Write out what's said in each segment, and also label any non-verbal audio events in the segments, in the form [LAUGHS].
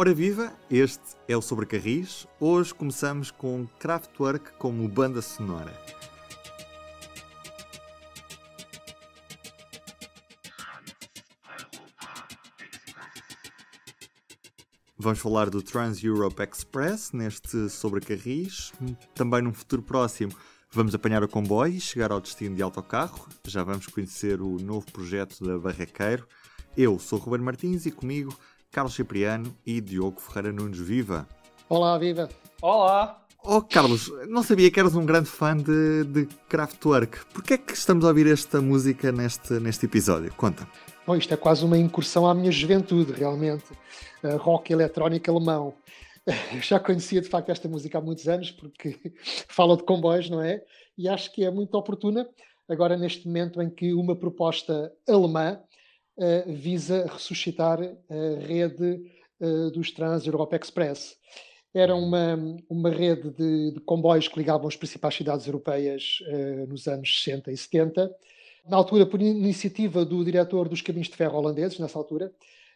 Ora viva, este é o Sobre Carris. Hoje começamos com Kraftwerk como banda sonora. Vamos falar do Trans Europe Express neste Sobre Carris. Também num futuro próximo vamos apanhar o comboio e chegar ao destino de autocarro. Já vamos conhecer o novo projeto da Barraqueiro. Eu sou o Ruben Martins e comigo Carlos Cipriano e Diogo Ferreira Nunes. Viva! Olá, viva! Olá! Oh, Carlos, não sabia que eras um grande fã de, de Kraftwerk. Porquê é que estamos a ouvir esta música neste, neste episódio? Conta. Bom, isto é quase uma incursão à minha juventude, realmente. Uh, rock eletrónico alemão. Eu [LAUGHS] já conhecia de facto esta música há muitos anos, porque [LAUGHS] fala de comboios, não é? E acho que é muito oportuna, agora neste momento em que uma proposta alemã uh, visa ressuscitar a rede uh, dos Trans Europa Express. Era uma, uma rede de, de, comboios que ligavam as principais cidades europeias uh, nos anos 60 e 70, na altura por iniciativa do diretor dos caminhos de ferro holandeses, nessa altura,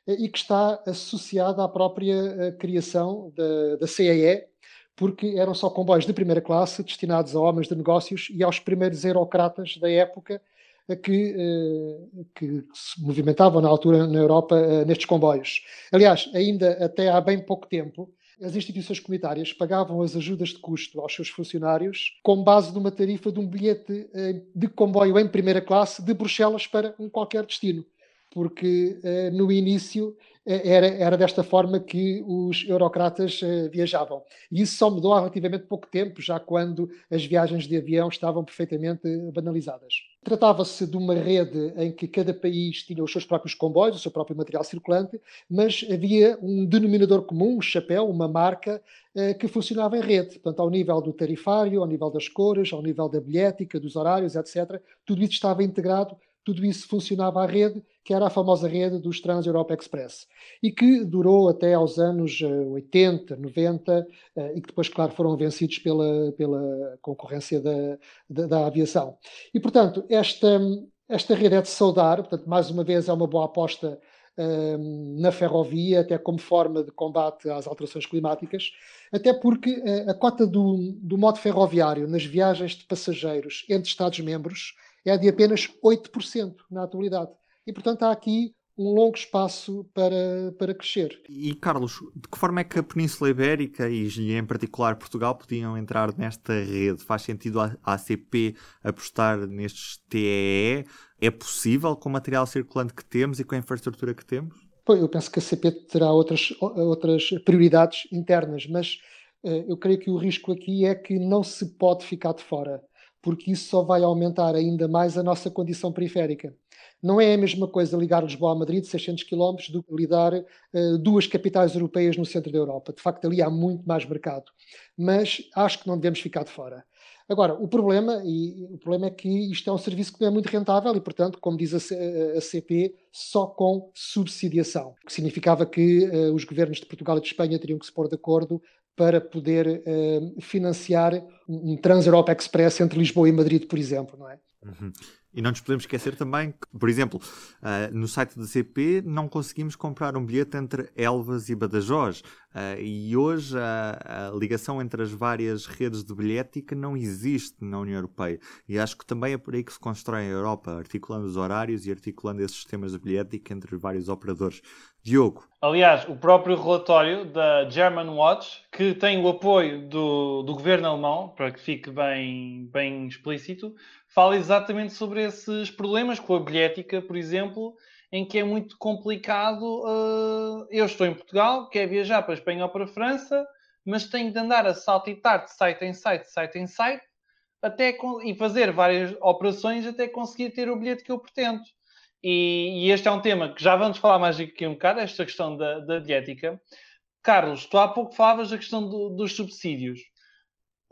e que está associada à própria criação da, da CEE, porque eram só comboios de primeira classe destinados a homens de negócios e aos primeiros eurocratas da época que, eh, que se movimentavam na altura na Europa eh, nestes comboios. Aliás, ainda até há bem pouco tempo, as instituições comunitárias pagavam as ajudas de custo aos seus funcionários com base numa tarifa de um bilhete eh, de comboio em primeira classe de Bruxelas para um qualquer destino. Porque no início era, era desta forma que os eurocratas uh, viajavam. E isso só mudou há relativamente pouco tempo, já quando as viagens de avião estavam perfeitamente banalizadas. Tratava-se de uma rede em que cada país tinha os seus próprios comboios, o seu próprio material circulante, mas havia um denominador comum, um chapéu, uma marca, uh, que funcionava em rede. Portanto, ao nível do tarifário, ao nível das cores, ao nível da bilhética, dos horários, etc., tudo isso estava integrado tudo isso funcionava à rede, que era a famosa rede dos Trans Europa Express, e que durou até aos anos 80, eh, 90, eh, e que depois, claro, foram vencidos pela, pela concorrência da, da, da aviação. E, portanto, esta, esta rede é de saudar, portanto, mais uma vez é uma boa aposta ehm, na ferrovia, até como forma de combate às alterações climáticas, até porque eh, a cota do, do modo ferroviário nas viagens de passageiros entre Estados-membros é de apenas 8% na atualidade. E, portanto, há aqui um longo espaço para, para crescer. E, Carlos, de que forma é que a Península Ibérica e, em particular, Portugal podiam entrar nesta rede? Faz sentido a ACP apostar nestes TEE? É possível com o material circulante que temos e com a infraestrutura que temos? Pois, eu penso que a ACP terá outras, outras prioridades internas, mas uh, eu creio que o risco aqui é que não se pode ficar de fora porque isso só vai aumentar ainda mais a nossa condição periférica. Não é a mesma coisa ligar Lisboa a Madrid, 600 km, do que ligar uh, duas capitais europeias no centro da Europa. De facto, ali há muito mais mercado. Mas acho que não devemos ficar de fora. Agora, o problema, e, o problema é que isto é um serviço que não é muito rentável e, portanto, como diz a, a CP, só com subsidiação. O que significava que uh, os governos de Portugal e de Espanha teriam que se pôr de acordo para poder uh, financiar um Trans-Europa Express entre Lisboa e Madrid, por exemplo, não é? Uhum. E não nos podemos esquecer também que, por exemplo, uh, no site da CP não conseguimos comprar um bilhete entre Elvas e Badajoz. Uh, e hoje a, a, ligação entre as várias redes de bilhética não existe na União Europeia. E acho que também é por aí que se constrói a Europa, articulando os horários e articulando esses sistemas de bilhética entre vários operadores. Diogo. Aliás, o próprio relatório da German Watch, que tem o apoio do, do governo alemão, para que fique bem, bem explícito, fala exatamente sobre esses problemas com a bilhética, por exemplo, em que é muito complicado. Uh, eu estou em Portugal, quero viajar para a Espanha ou para a França, mas tenho de andar a saltitar de site em site, site em site, até e fazer várias operações até conseguir ter o bilhete que eu pretendo. E, e, este é um tema que já vamos falar mais aqui um bocado, esta questão da, da diética. Carlos, tu há pouco falavas da questão do, dos subsídios.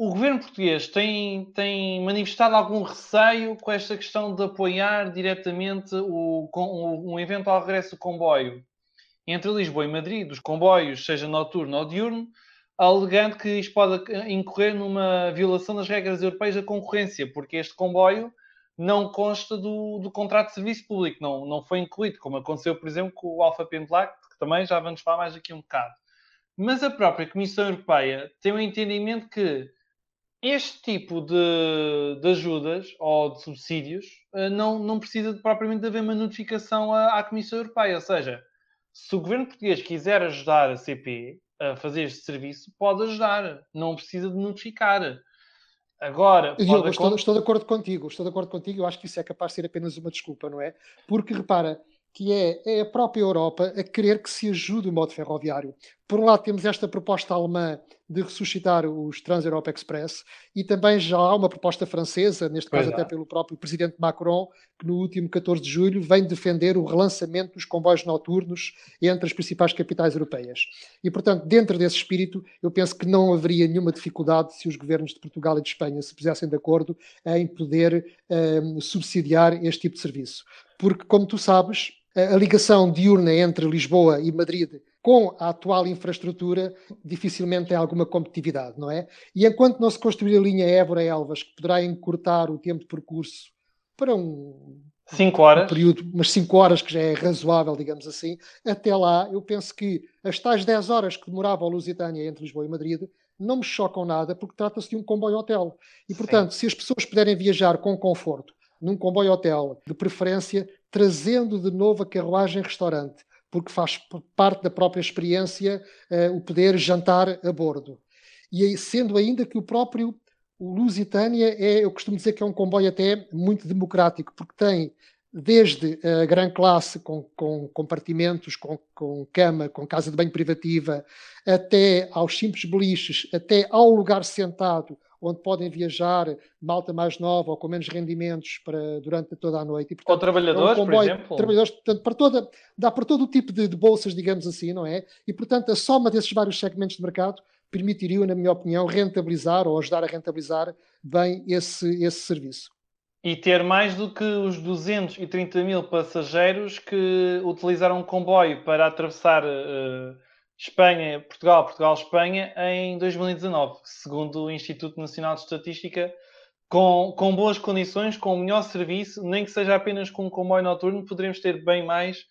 O governo português tem, tem manifestado algum receio com esta questão de apoiar diretamente o, o, um eventual regresso do comboio entre Lisboa e Madrid, dos comboios, seja noturno ou diurno, alegando que isto pode incorrer numa violação das regras europeias da concorrência, porque este comboio não consta do, do contrato de serviço público, não, não foi incluído, como aconteceu, por exemplo, com o Alfa Pendulac, que também já vamos falar mais aqui um bocado. Mas a própria Comissão Europeia tem o um entendimento que este tipo de, de, ajudas ou de subsídios eh, não, não precisa propriamente de haver uma notificação à, à, Comissão Europeia. Ou seja, se o governo português quiser ajudar a CP a fazer este serviço, pode ajudar, não precisa de notificar. Agora, Diogo, estou, estou, de acordo contigo, estou de acordo contigo, eu acho que isso é capaz de ser apenas uma desculpa, não é? Porque repara, que é, é, a própria Europa a querer que se ajude o modo ferroviário. Por um lado, temos esta proposta alemã de ressuscitar os Trans-Europa Express e também já há uma proposta francesa, neste caso até pelo próprio presidente Macron, que no último 14 de julho vem defender o relançamento dos comboios noturnos entre as principais capitais europeias. E, portanto, dentro desse espírito, eu penso que não haveria nenhuma dificuldade se os governos de Portugal e de Espanha se pusessem de acordo em poder um, subsidiar este tipo de serviço. Porque, como tu sabes, a ligação diurna entre Lisboa e Madrid com a atual infraestrutura dificilmente tem alguma competitividade, não é? E enquanto não se construir a linha Évora-Elvas, que poderá encurtar o tempo de percurso para um, cinco horas. Um período, umas 5 horas, que já é razoável, digamos assim, até lá eu penso que as tais 10 horas que demorava a Lusitânia entre Lisboa e Madrid não me chocam nada, porque trata-se de um comboio-hotel. E, portanto, Sim. se as pessoas puderem viajar com conforto, num comboio-hotel, de preferência trazendo de novo a carruagem-restaurante, porque faz parte da própria experiência uh, o poder jantar a bordo. E sendo ainda que o próprio o Lusitânia é, eu costumo dizer que é um comboio até muito democrático, porque tem desde a grande classe com, com compartimentos, com, com, cama, com casa de banho privativa, até aos simples beliches, até ao lugar sentado, onde podem viajar malta mais nova ou com menos rendimentos para, durante toda a noite. E, portanto, ou trabalhadores, é um comboio, por exemplo. Trabalhadores, portanto, para toda, dá para todo o tipo de, de, bolsas, digamos assim, não é? E, portanto, a soma desses vários segmentos de mercado permitiriam, na minha opinião, rentabilizar ou ajudar a rentabilizar bem esse, esse serviço. E ter mais do que os 230 mil passageiros que utilizaram o comboio para atravessar uh, Espanha, Portugal, Portugal, Espanha em 2019, segundo o Instituto Nacional de Estatística, com, com boas condições, com o melhor serviço, nem que seja apenas com um comboio noturno, poderemos ter bem mais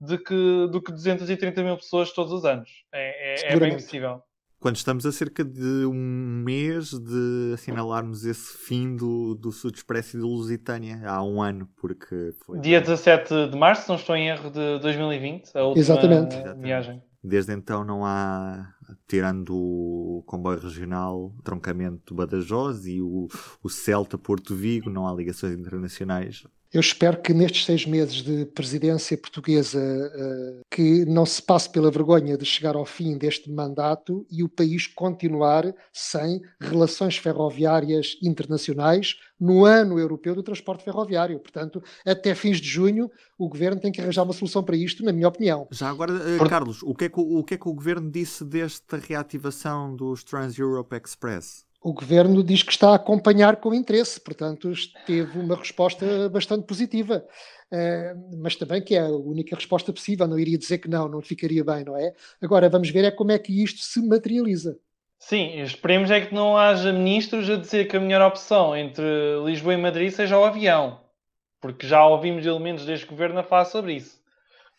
do que, do que 230 mil pessoas todos os anos. É, é, é bem possível. Quando estamos a cerca de um mês de assinalarmos esse fim do, do Sud Expresso e do Lusitânia, há um ano, porque foi. Dia 17 de março, não estou em erro, de 2020, a última Exatamente. viagem. Desde então não há, tirando o comboio regional, troncamento do Badajoz e o, o Celta Porto Vigo, não há ligações internacionais. Eu espero que nestes seis meses de presidência portuguesa uh, que não se passe pela vergonha de chegar ao fim deste mandato e o país continuar sem relações ferroviárias internacionais no ano europeu do transporte ferroviário. Portanto, até fins de junho, o governo tem que arranjar uma solução para isto, na minha opinião. Já agora, Por... Carlos, o que, é que, o que é que o governo disse desta reativação dos Trans-Europe Express? O governo diz que está a acompanhar com interesse, portanto, teve uma resposta bastante positiva. Uh, mas também que é a única resposta possível, não iria dizer que não, não ficaria bem, não é? Agora vamos ver é como é que isto se materializa. Sim, esperemos é que não haja ministros a dizer que a melhor opção entre Lisboa e Madrid seja o avião, porque já ouvimos elementos deste governo a falar sobre isso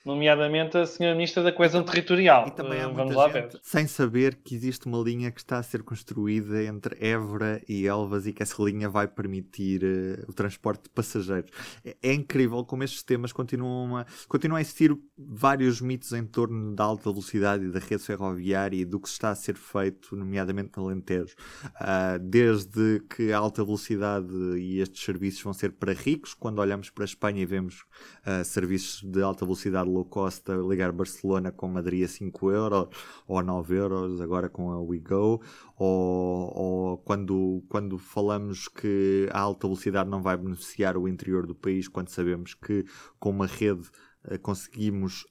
nomeadamente a senhora Ministra da Coesão Territorial. E também há uh, Vamos lá ver. sem saber que existe uma linha que está a ser construída entre Évora e Elvas e que essa linha vai permitir uh, o transporte de passageiros. É, é, incrível como estes temas continuam a, continuam a existir vários mitos em torno da alta velocidade e da rede ferroviária e do que está a ser feito, nomeadamente no Alentejo. Uh, desde que a alta velocidade e estes serviços vão ser para ricos, quando olhamos para a Espanha e vemos uh, serviços de alta velocidade low cost a ligar Barcelona com Madrid a 5 euros ou a 9 euros, agora com a WeGo, ou, ou quando, quando falamos que a alta velocidade não vai beneficiar o interior do país, quando sabemos que com uma rede eh, conseguimos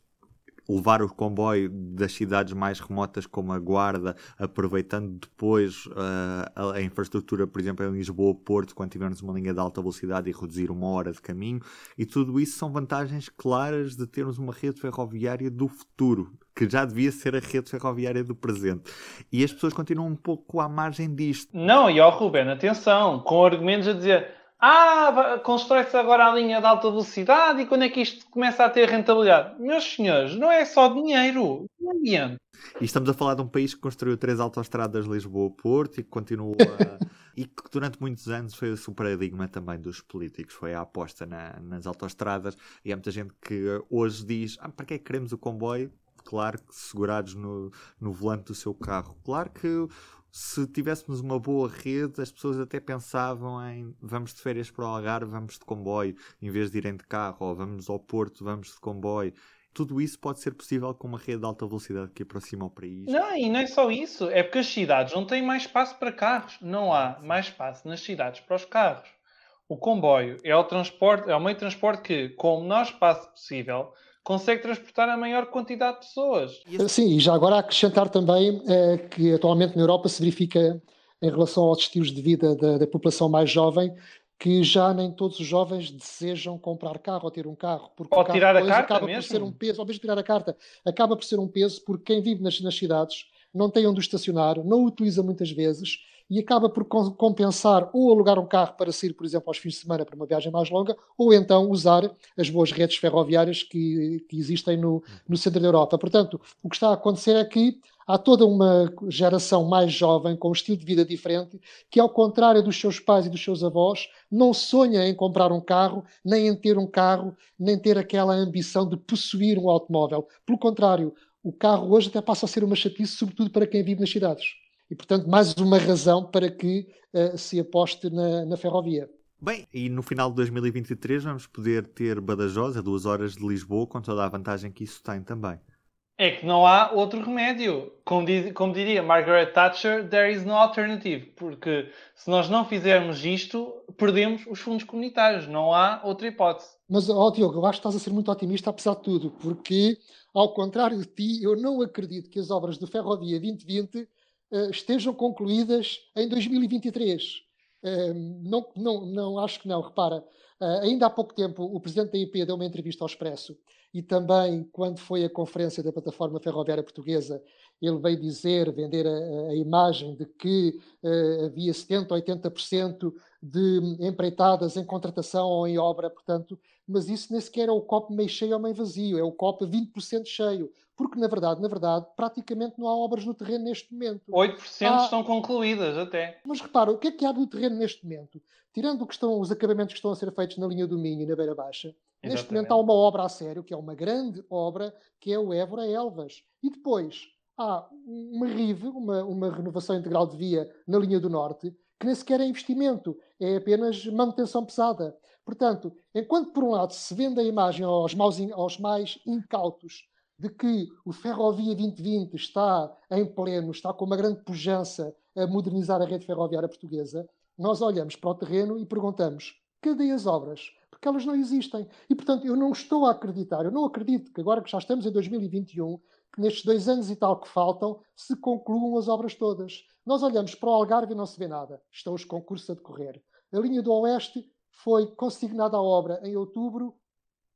levar o comboio das cidades mais remotas como a Guarda, aproveitando depois uh, a, a, infraestrutura, por exemplo, em Lisboa-Porto, quando tivermos uma linha de alta velocidade e reduzir uma hora de caminho, e tudo isso são vantagens claras de termos uma rede ferroviária do futuro, que já devia ser a rede ferroviária do presente. E as pessoas continuam um pouco à margem disto. Não, e ó Ruben, atenção, com argumentos a dizer ah, constrói-se agora a linha de alta velocidade e quando é que isto começa a ter rentabilidade? Meus senhores, não é só dinheiro, é ambiente. E estamos a falar de um país que construiu três autoestradas Lisboa-Porto e que continuou a... [LAUGHS] e que durante muitos anos foi o paradigma também dos políticos, foi a aposta na, nas autoestradas e há muita gente que hoje diz, ah, para que é que queremos o comboio? Claro que segurados no, no volante do seu carro. Claro que se tivéssemos uma boa rede, as pessoas até pensavam em vamos de férias para o Algarve, vamos de comboio, em vez de irem de carro, ou vamos ao Porto, vamos de comboio. Tudo isso pode ser possível com uma rede de alta velocidade que aproxima o país. Não, e não é só isso. É porque as cidades não têm mais espaço para carros. Não há mais espaço nas cidades para os carros. O comboio é o, transporte, é o meio de transporte que, com o menor espaço possível, consegue transportar a maior quantidade de pessoas. Sim, e já agora acrescentar também é, que atualmente na Europa se verifica, em relação aos estilos de vida da, da, população mais jovem, que já nem todos os jovens desejam comprar carro ou ter um carro. Porque ou tirar a carta acaba mesmo? por ser um peso, ou mesmo tirar a carta, acaba por ser um peso porque quem vive nas, nas cidades não tem onde estacionar, não o utiliza muitas vezes e acaba por compensar ou alugar um carro para sair, por exemplo, aos fins de semana para uma viagem mais longa, ou então usar as boas redes ferroviárias que, que existem no, no centro da Europa. Portanto, o que está a acontecer é que há toda uma geração mais jovem, com um estilo de vida diferente, que, ao contrário dos seus pais e dos seus avós, não sonha em comprar um carro, nem em ter um carro, nem ter aquela ambição de possuir um automóvel. Pelo contrário, o carro hoje até passa a ser uma chatice, sobretudo para quem vive nas cidades. E, portanto, mais uma razão para que uh, se aposte na, na, ferrovia. Bem, e no final de 2023 vamos poder ter Badajoz a duas horas de Lisboa, com toda a vantagem que isso tem também. É que não há outro remédio. Como, diz, como, diria Margaret Thatcher, there is no alternative. Porque se nós não fizermos isto, perdemos os fundos comunitários. Não há outra hipótese. Mas, ó, Diogo, eu acho que estás a ser muito otimista apesar de tudo. Porque, ao contrário de ti, eu não acredito que as obras do Ferrovia 2020 uh, estejam concluídas em 2023. Uh, não, não, não, acho que não. Repara, uh, ainda há pouco tempo o presidente da IP deu uma entrevista ao Expresso e também, quando foi a conferência da Plataforma Ferroviária Portuguesa, ele veio dizer, vender a, a imagem de que havia 70% ou 80% de empreitadas em contratação ou em obra, portanto, mas isso nem sequer é o copo meio cheio ou meio vazio, é o copo 20% cheio, porque na verdade, na verdade, praticamente não há obras no terreno neste momento. 8% há... estão concluídas até. Mas repara, o que é que há no terreno neste momento? Tirando o que estão, os acabamentos que estão a ser feitos na linha do Minho e na Beira Baixa, Exatamente. neste momento há uma obra a sério, que é uma grande obra, que é o Évora Elvas. E depois há uma RIV, uma, uma renovação integral de via na linha do Norte, que nem sequer é investimento, é apenas manutenção pesada. Portanto, enquanto por um lado se vende a imagem aos, maus, aos mais incautos de que o Ferrovia 2020 está em pleno, está com uma grande pujança a modernizar a rede ferroviária portuguesa, nós olhamos para o terreno e perguntamos: cadê as obras? Porque elas não existem. E, portanto, eu não estou a acreditar, eu não acredito que agora que já estamos em 2021, que nestes dois anos e tal que faltam, se concluam as obras todas. Nós olhamos para o Algarve e não se vê nada. Estão os concursos a decorrer. A linha do Oeste foi consignada à obra em outubro,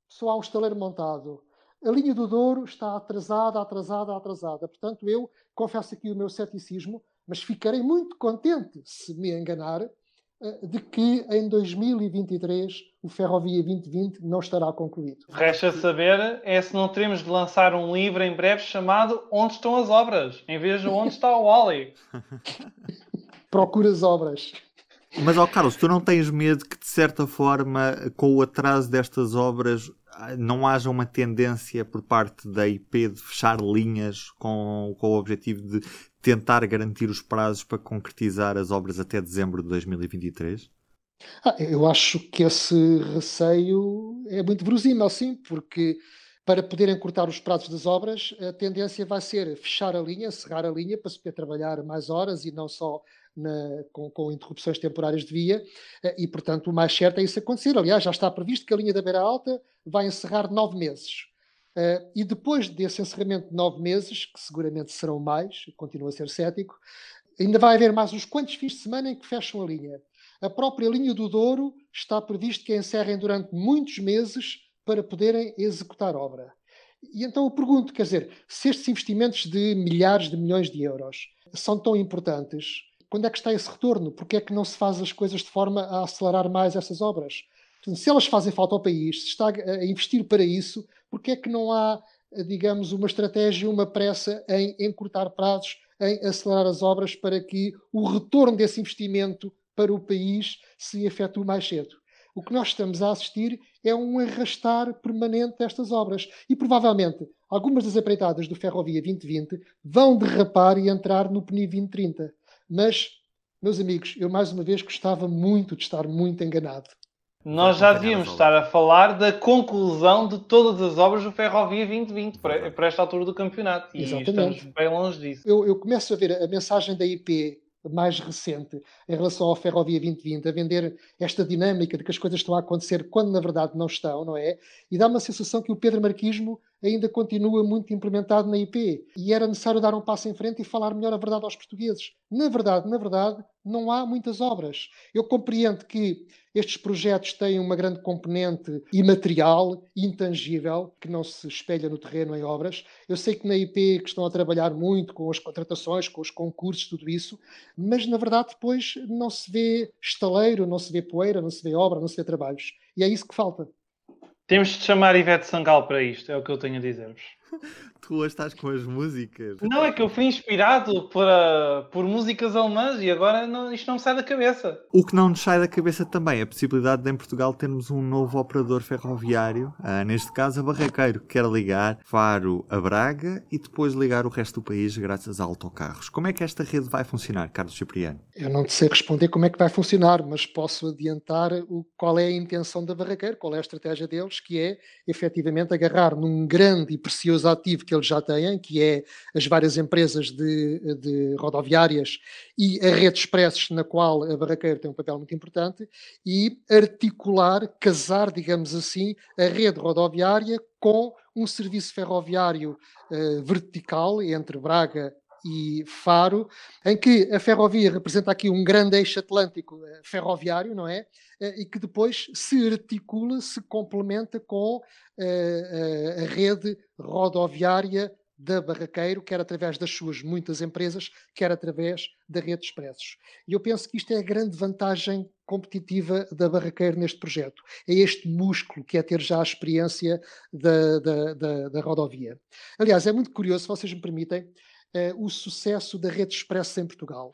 só há um estaleiro montado. A linha do Douro está atrasada, atrasada, atrasada. Portanto, eu confesso aqui o meu ceticismo, mas ficarei muito contente se me enganar eh, de que em 2023 o Ferrovia 2020 não estará concluído. Resta saber é se não teremos de lançar um livro em breve chamado Onde estão as obras, em vez de Onde está o Wally. [LAUGHS] Procura as obras. Mas, ó Carlos, tu não tens medo que, de certa forma, com o atraso destas obras, não haja uma tendência por parte da IP de fechar linhas com, com o objetivo de tentar garantir os prazos para concretizar as obras até dezembro de 2023? Ah, eu acho que esse receio é muito verosímil, sim, porque para poderem cortar os prazos das obras, a tendência vai ser fechar a linha, cerrar a linha para se poder trabalhar mais horas e não só na, com, com, interrupções temporárias de via, eh, e portanto o mais certo é isso acontecer. Aliás, já está previsto que a linha da Beira Alta vai encerrar nove meses. Uh, e depois desse encerramento de nove meses, que seguramente serão mais, continuo a ser cético, ainda vai haver mais uns quantos fins de semana em que fecham a linha. A própria linha do Douro está previsto que a encerrem durante muitos meses para poderem executar obra. E então eu pergunto, quer dizer, se estes investimentos de milhares de milhões de euros são tão importantes, quando é que está esse retorno? Porque é que não se faz as coisas de forma a acelerar mais essas obras? Portanto, se elas fazem falta ao país, se está a investir para isso, porque é que não há, digamos, uma estratégia, uma pressa em encurtar prazos, em acelerar as obras para que o retorno desse investimento para o país se efetue mais cedo? O que nós estamos a assistir é um arrastar permanente destas obras. E provavelmente algumas das apreitadas do Ferrovia 2020 vão derrapar e entrar no PNI 2030. Mas, meus amigos, eu mais uma vez gostava muito de estar muito enganado. Nós já devíamos estar a falar da conclusão de todas as obras do Ferrovia 2020 para, para esta altura do campeonato. E Exatamente. estamos bem longe disso. Eu, eu começo a ver a mensagem da IP mais recente em relação ao Ferrovia 2020, a vender esta dinâmica de que as coisas estão a acontecer quando na verdade não estão, não é? E dá uma sensação que o Pedro Marquismo ainda continua muito implementado na IP e era necessário dar um passo em frente e falar melhor a verdade aos portugueses. Na verdade, na verdade, não há muitas obras. Eu compreendo que estes projetos têm uma grande componente imaterial, intangível, que não se espelha no terreno em obras. Eu sei que na IP que estão a trabalhar muito com as contratações, com os concursos, tudo isso, mas na verdade depois não se vê estaleiro, não se vê poeira, não se vê obra, não se vê trabalhos. E é isso que falta. Temos de chamar Ivete Sangal para isto, é o que eu tenho a dizer-vos. [LAUGHS] tu hoje estás com as músicas. Não, é que eu fui inspirado por, uh, por músicas alemãs e agora não, isto não me sai da cabeça. O que não nos sai da cabeça também é a possibilidade de em Portugal termos um novo operador ferroviário, uh, neste caso a Barraqueiro, que quer ligar Faro a Braga e depois ligar o resto do país graças a autocarros. Como é que esta rede vai funcionar, Carlos Cipriano? Eu não sei responder como é que vai funcionar, mas posso adiantar o, qual é a intenção da Barraqueiro, qual é a estratégia deles, que é efetivamente agarrar num grande e precioso ativo que eles já têm, que é as várias empresas de, de rodoviárias e a rede expressos, na qual a Barraqueira tem um papel muito importante, e articular, casar, digamos assim, a rede rodoviária com um serviço ferroviário uh, vertical entre Braga e Faro, em que a ferrovia representa aqui um grande eixo atlântico eh, ferroviário, não é? Eh, e que depois se articula, se complementa com eh, a rede rodoviária da Barraqueiro, quer através das suas muitas empresas, quer através da rede de expressos. E eu penso que isto é a grande vantagem competitiva da Barraqueiro neste projeto. É este músculo que é ter já a experiência da, da, da, da rodovia. Aliás, é muito curioso, se vocês me permitem, o sucesso da rede expressos em Portugal.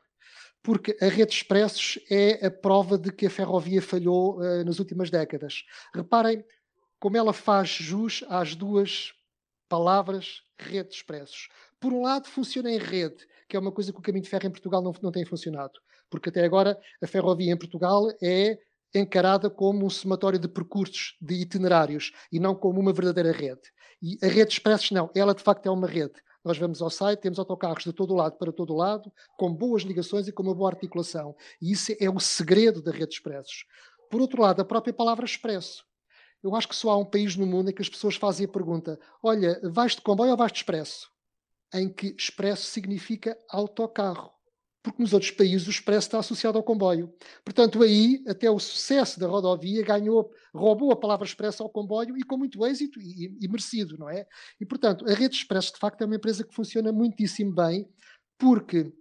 Porque a rede expressos é a prova de que a ferrovia falhou uh, nas últimas décadas. Reparem como ela faz jus às duas palavras rede expressos. Por um lado, funciona em rede, que é uma coisa que o caminho de ferro em Portugal não, não tem funcionado. Porque até agora a ferrovia em Portugal é encarada como um somatório de percursos, de itinerários, e não como uma verdadeira rede. E a rede expressos não, ela de facto é uma rede. Nós vamos ao site, temos autocarros de todo lado para todo lado, com boas ligações e com uma boa articulação. E isso é o segredo da rede de expressos. Por outro lado, a própria palavra expresso. Eu acho que só há um país no mundo em que as pessoas fazem a pergunta: olha, vais de comboio ou vais de expresso? Em que expresso significa autocarro porque nos outros países o expresso está associado ao comboio. Portanto, aí até o sucesso da rodovia ganhou, roubou a palavra expresso ao comboio e com muito êxito e, e merecido, não é? E, portanto, a rede expresso de facto é uma empresa que funciona muitíssimo bem, porque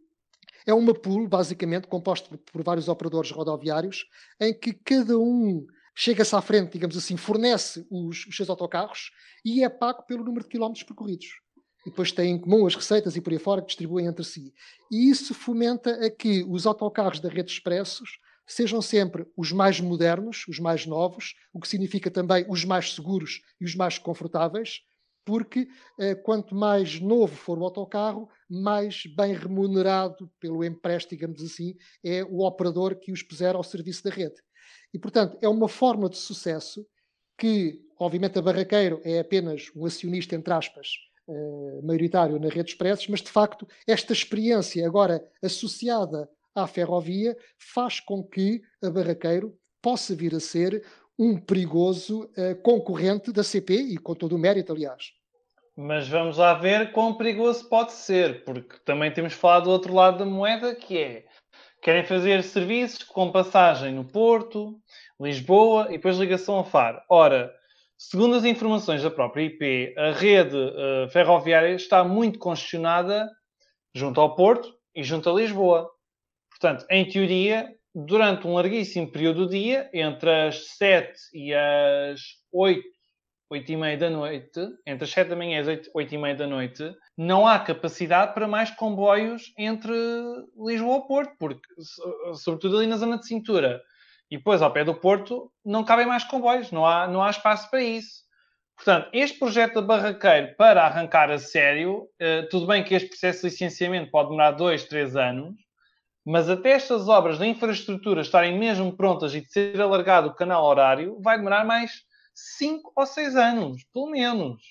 é uma pool, basicamente, composta por vários operadores rodoviários, em que cada um chega-se à frente, digamos assim, fornece os, os seus autocarros e é pago pelo número de quilómetros percorridos e depois têm em comum as receitas e por aí fora que distribuem entre si. E isso fomenta a que os autocarros da rede expressos sejam sempre os mais modernos, os mais novos, o que significa também os mais seguros e os mais confortáveis, porque eh, quanto mais novo for o autocarro, mais bem remunerado pelo empréstimo, digamos assim, é o operador que os puser ao serviço da rede. E, portanto, é uma forma de sucesso que, obviamente, a Barraqueiro é apenas um acionista, entre aspas, uh, maioritário na rede expressos, mas de facto esta experiência agora associada à ferrovia faz com que a Barraqueiro possa vir a ser um perigoso uh, concorrente da CP e com todo o mérito, aliás. Mas vamos lá ver quão perigoso pode ser, porque também temos falado do outro lado da moeda, que é querem fazer serviços com passagem no Porto, Lisboa e depois ligação a Faro. Ora, Segundo as informações da própria IP, a rede uh, ferroviária está muito congestionada junto ao Porto e junto a Lisboa. Portanto, em teoria, durante um larguíssimo período do dia, entre as 7 e as 8, 8 e meia da noite, entre as 7 da manhã e as 8, 8 e meia da noite, não há capacidade para mais comboios entre Lisboa e Porto, porque, sobretudo ali na zona de cintura, e depois ao pé do Porto, não cabem mais comboios, não há, não há espaço para isso. Portanto, este projeto da Barraqueiro, para arrancar a sério, eh, tudo bem que este processo de licenciamento pode demorar dois, três anos, mas até estas obras de infraestrutura estarem mesmo prontas e de ser alargado o canal horário, vai demorar mais cinco ou seis anos, pelo menos.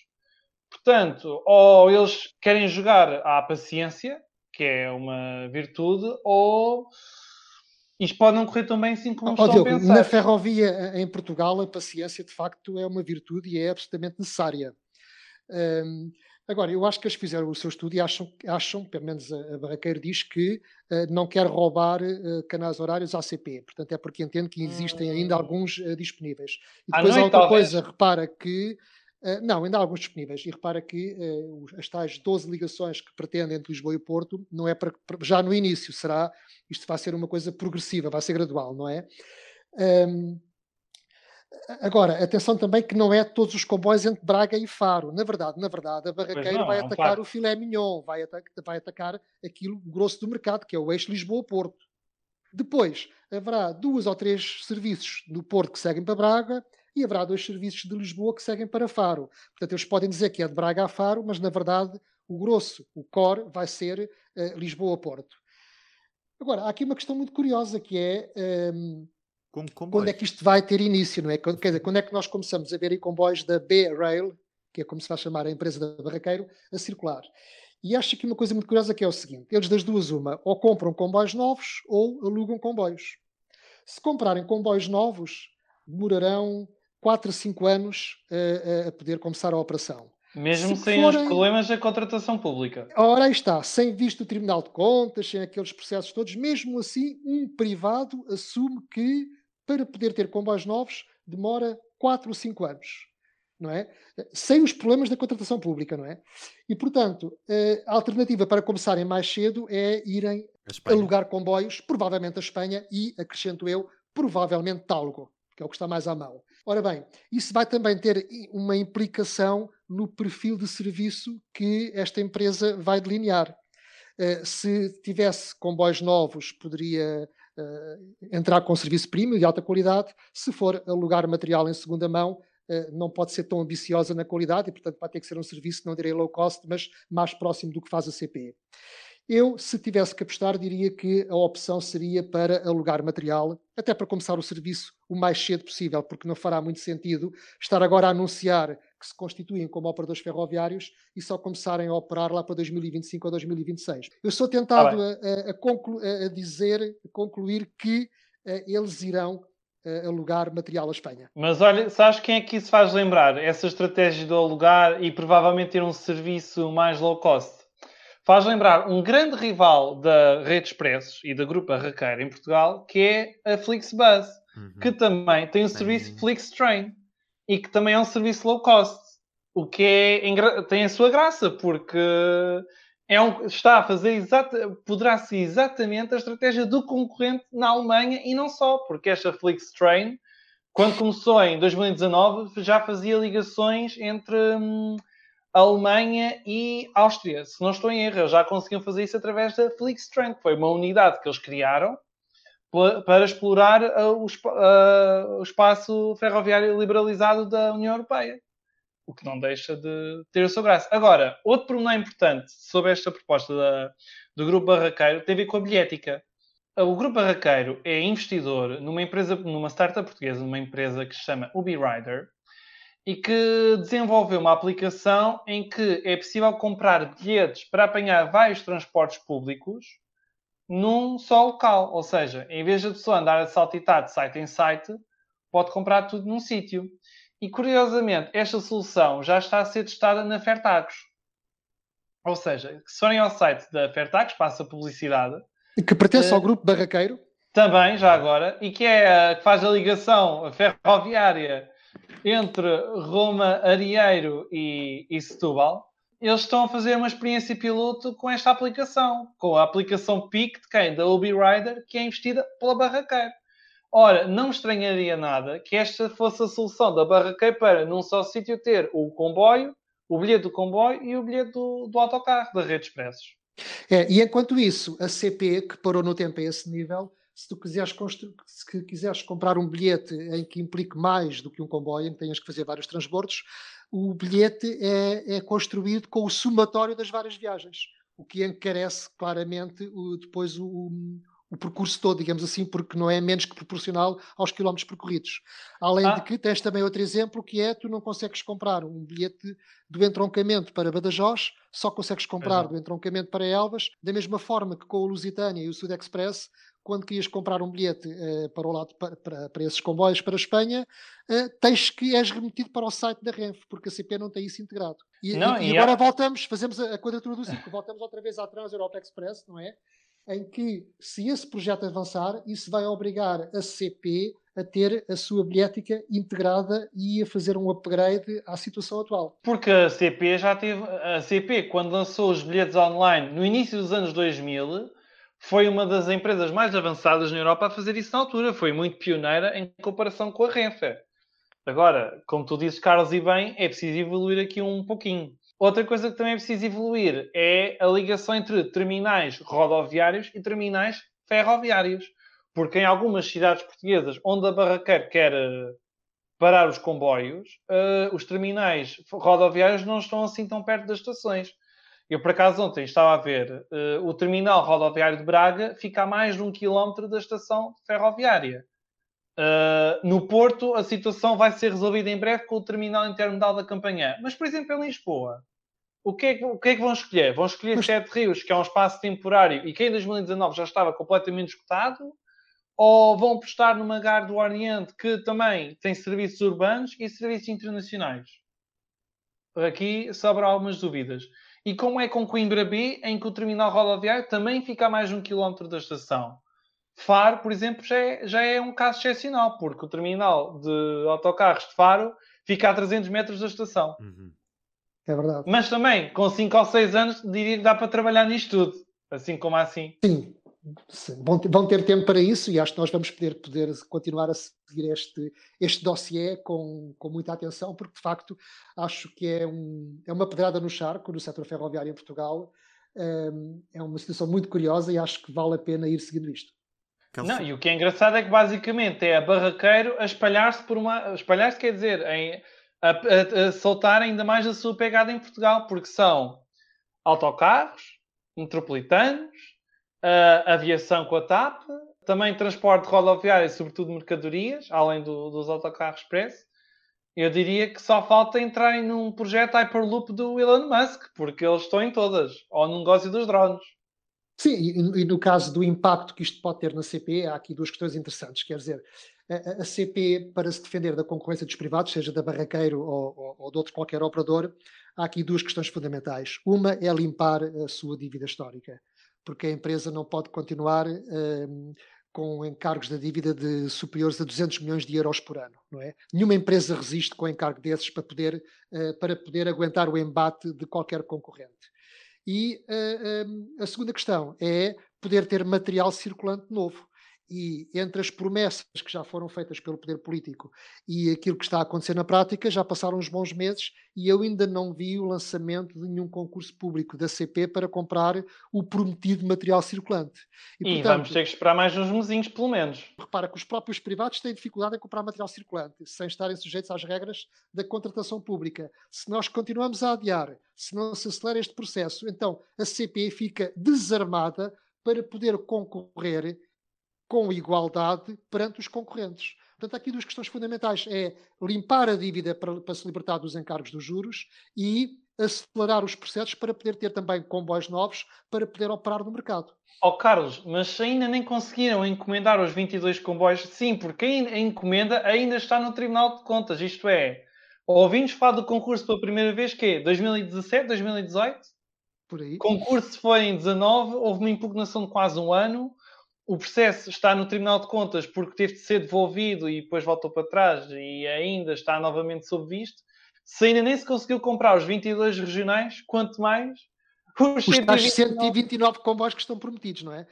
Portanto, ou eles querem jogar à paciência, que é uma virtude, ou isto pode não correr tão bem assim como oh, estão Diogo, a pensar. Na ferrovia eh, em Portugal, a paciência de facto é uma virtude e é absolutamente necessária. Um, agora, eu acho que eles fizeram o seu estudo e acham, acham pelo menos a, a Barraqueiro diz que uh, não quer roubar uh, canais horários ACP. Portanto, é porque entende que existem ainda hum. alguns uh, disponíveis. E depois, noite, outra talvez. coisa, repara que Uh, não, ainda há alguns disponíveis. E repara que uh, as tais 12 ligações que pretendem entre Lisboa e Porto, não é para, já no início, será, isto vai ser uma coisa progressiva, vai ser gradual, não é? Um, agora, atenção também que não é todos os comboios entre Braga e Faro. Na verdade, na verdade, a Barraqueira não, vai é atacar o filé mignon, vai, atacar, vai atacar aquilo grosso do mercado, que é o eixo Lisboa-Porto. Depois, haverá duas ou três serviços do Porto que seguem para Braga e haverá dois serviços de Lisboa que seguem para Faro. Portanto, eles podem dizer que é de Braga a Faro, mas na verdade o grosso, o core, vai ser uh, Lisboa-Porto. Agora, há aqui uma questão muito curiosa que é um, ehm, quando é que isto vai ter início, não é? Quer dizer, quando é que nós começamos a ver aí comboios da B-Rail, que é como se vai chamar a empresa da Barraqueiro, a circular. E acho que uma coisa muito curiosa que é o seguinte: eles das duas, uma, ou compram comboios novos ou alugam comboios. Se comprarem comboios novos, demorarão 4 a 5 anos a, a poder começar a operação. Mesmo Se sem forem... os problemas da contratação pública. Ora, aí está, sem visto o Tribunal de Contas, sem aqueles processos todos, mesmo assim, um privado assume que para poder ter comboios novos demora 4 ou 5 anos. Não é? Sem os problemas da contratação pública, não é? E, portanto, a alternativa para começarem mais cedo é irem alugar comboios, provavelmente a Espanha, e, acrescento eu, provavelmente Talgo, que é o que está mais à mão. Ora bem, isso vai também ter uma implicação no perfil de serviço que esta empresa vai delinear. Uh, se tivesse comboios novos, poderia uh, entrar com serviço premium de alta qualidade. Se for alugar material em segunda mão, uh, não pode ser tão ambiciosa na qualidade e, portanto, vai ter que ser um serviço, não direi low cost, mas mais próximo do que faz a CP. Eu, se tivesse que apostar, diria que a opção seria para alugar material, até para começar o serviço o mais cedo possível, porque não fará muito sentido estar agora a anunciar que se constituem como operadores ferroviários e só começarem a operar lá para 2025 ou 2026. Eu sou tentado ah, a, a, conclu, a, dizer, a concluir que eh, eles irão uh, alugar material à Espanha. Mas olha, sabes quem é que isso faz lembrar? Essa estratégia do alugar e provavelmente ter um serviço mais low cost faz lembrar um grande rival da Rede Expressos e da Grupo Arraqueira em Portugal, que é a Flixbus, uhum. que também tem o serviço uhum. Flixtrain e que também é um serviço low cost. O que é, tem a sua graça, porque é um, está a fazer exata, poderá ser exatamente a estratégia do concorrente na Alemanha e não só, porque esta Flixtrain, quando começou em 2019, já fazia ligações entre. Hum, Alemanha e Áustria. Se não estou em erro, já conseguiam fazer isso através da Flixtrain, que foi uma unidade que eles criaram para explorar uh, uh, o, espaço ferroviário liberalizado da União Europeia. O que não deixa de ter a sua graça. Agora, outro problema importante sobre esta proposta da, do Grupo Barraqueiro tem a ver com a bilhética. O Grupo Barraqueiro é investidor numa empresa, numa startup portuguesa, numa empresa que se chama UbiRider, e que desenvolveu uma aplicação em que é possível comprar bilhetes para apanhar vários transportes públicos num só local. Ou seja, em vez de a pessoa andar a saltitar de site em site, pode comprar tudo num sítio. E curiosamente, esta solução já está a ser testada na Fertagos. Ou seja, se forem ao site da Fertagos, passa publicidade. Que pertence uh, ao grupo barraqueiro. Também, já agora, e que é que faz a ligação ferroviária entre Roma, Arieiro e, e Setúbal. eles estão a fazer uma experiência piloto com esta aplicação, com a aplicação PIC de quem? Da Ubi Rider, que é investida pela Barraqueiro. Ora, não estranharia nada que esta fosse a solução da Barraqueiro para, num só sítio, ter o comboio, o bilhete do comboio e o bilhete do, do autocarro, da rede expressos. É, e enquanto isso, a CP, que parou no tempo a esse nível, se tu quiseres, se quiseres comprar um bilhete em que implique mais do que um comboio, em que tenhas que fazer vários transbordos, o bilhete é, é construído com o somatório das várias viagens, o que encarece claramente o, depois o, o percurso todo, digamos assim, porque não é menos que proporcional aos quilómetros percorridos. Além ah. de que tens também outro exemplo que é tu não consegues comprar um bilhete do entroncamento para Badajoz, só consegues comprar do entroncamento para Elvas, da mesma forma que com o Lusitânia e o Sud Express, quando querias comprar um bilhete uh, para o lado para, para, para, esses comboios para a Espanha, uh, tens que és remetido para o site da Renfe, porque a CP não tem isso integrado. E, não, e, e agora voltamos, fazemos a, a quadratura do ciclo, voltamos outra vez à Trans Europa Express, não é? Em que, se esse projeto avançar, isso vai obrigar a CP a ter a sua bilhética integrada e a fazer um upgrade à situação atual. Porque a CP já teve. A CP, quando lançou os bilhetes online no início dos anos 2000, foi uma das empresas mais avançadas na Europa a fazer isso na altura. Foi muito pioneira em comparação com a Renfe. Agora, como tu dizes, Carlos, e bem, é preciso evoluir aqui um pouquinho. Outra coisa que também é preciso evoluir é a ligação entre terminais rodoviários e terminais ferroviários. Porque em algumas cidades portuguesas onde a barraqueira quer eh, parar os comboios, uh, os terminais rodoviários não estão assim tão perto das estações. Eu, por acaso, ontem estava a ver uh, o terminal rodoviário de Braga fica a mais de um quilómetro da estação ferroviária. Uh, no Porto, a situação vai ser resolvida em breve com o terminal intermodal da Campanhã. Mas, por exemplo, em Lisboa, o que, é que, o que é que vão escolher? Vão escolher Mas... Sete Rios, que é um espaço temporário e que em 2019 já estava completamente esgotado? Ou vão apostar numa Gar do Oriente que também tem serviços urbanos e serviços internacionais? Aqui sobram algumas dúvidas. E como é com Coimbra B, em que o terminal rodoviário também fica a mais de um quilómetro da estação? Faro, por exemplo, já é, já é um caso excepcional, porque o terminal de autocarros de Faro fica a 300 metros da estação. Uhum. É verdade. Mas também, com 5 ou 6 anos, diria que dá para trabalhar nisto tudo. Assim como assim. Sim, Sim, vão, ter tempo para isso e acho que nós vamos poder, poder continuar a seguir este, este dossiê com, com muita atenção, porque de facto acho que é, um, é uma pedrada no charco no setor ferroviário em Portugal. Um, é uma situação muito curiosa e acho que vale a pena ir seguindo isto. Não, e o que é engraçado é que basicamente é a barraqueiro a espalhar-se por uma. Espalhar-se quer dizer, em, a, a, a soltar ainda mais a sua pegada em Portugal, porque são autocarros, metropolitanos, aviação com a TAP, também transporte rodoviário e sobretudo mercadorias, além do, dos autocarros express. Eu diria que só falta entrarem num projeto Hyperloop do Elon Musk, porque eles estão em todas, ou no negócio dos drones. Sim, e, e, no caso do impacto que isto pode ter na CP, há aqui duas questões interessantes. Quer dizer, a, a CP, para se defender da concorrência dos privados, seja da Barraqueiro ou, ou, ou de outro qualquer operador, há aqui duas questões fundamentais. Uma é limpar a sua dívida histórica porque a empresa não pode continuar um, com encargos da dívida de superiores a 200 milhões de euros por ano, não é? Nenhuma empresa resiste com encargo desses para poder, uh, para poder aguentar o embate de qualquer concorrente. E uh, um, a segunda questão é poder ter material circulante novo e entre as promessas que já foram feitas pelo poder político e aquilo que está a acontecer na prática, já passaram uns bons meses e eu ainda não vi o lançamento de nenhum concurso público da CP para comprar o prometido material circulante. E, e portanto, vamos ter que esperar mais uns mesinhos, pelo menos. Repara que os próprios privados têm dificuldade em comprar material circulante, sem estarem sujeitos às regras da contratação pública. Se nós continuamos a adiar, se não se acelera este processo, então a CP fica desarmada para poder concorrer com igualdade perante os concorrentes. Portanto, há aqui duas questões fundamentais: é limpar a dívida para, para se libertar dos encargos dos juros e acelerar os processos para poder ter também comboios novos para poder operar no mercado. Ó oh, Carlos, mas ainda nem conseguiram encomendar os 22 comboios? Sim, porque a encomenda ainda está no Tribunal de Contas. Isto é, ouvimos falar do concurso pela primeira vez, que é 2017, 2018? Por aí. O concurso foi em 19, houve uma impugnação de quase um ano o processo está no Tribunal de Contas porque teve de ser devolvido e depois voltou para trás e ainda está novamente sob visto. Se ainda nem se conseguiu comprar os 22 regionais, quanto mais os, os 129. 129 comboios que estão prometidos, não é?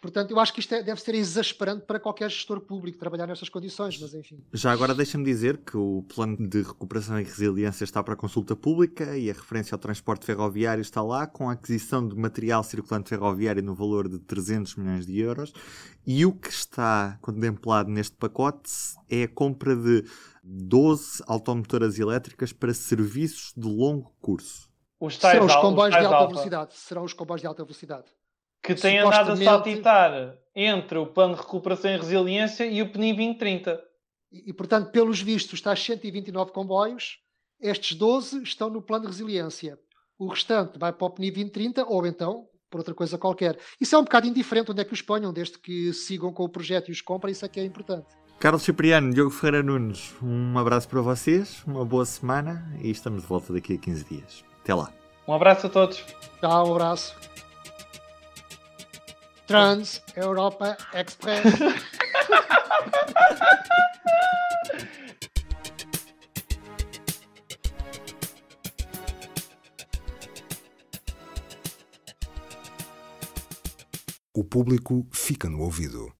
Portanto, eu acho que isto é, deve ser exasperante para qualquer gestor público trabalhar nestas condições, mas enfim. Já agora deixa-me dizer que o plano de recuperação e resiliência está para consulta pública e a referência ao transporte ferroviário está lá, com a aquisição de material circulante ferroviário no valor de 300 milhões de euros. E o que está contemplado neste pacote é a compra de 12 automotoras elétricas para serviços de longo curso. Os serão os comboios de alta, alta velocidade. Serão os comboios de alta velocidade que tem andado a saltitar entre o Plano de Recuperação e Resiliência e o PNI 2030. E, e, portanto, pelos vistos, está 129 comboios, estes 12 estão no Plano de Resiliência. O restante vai para o PNI 2030 ou então por outra coisa qualquer. Isso é um bocado indiferente onde é que os ponham, desde que sigam com o projeto e os comprem, isso é que é importante. Carlos Cipriano, Diogo Ferreira Nunes, um abraço para vocês, uma boa semana e estamos de volta daqui a 15 dias. Até lá. Um abraço a todos. Tchau, um abraço. Trans Europa Express. o público fica no ouvido.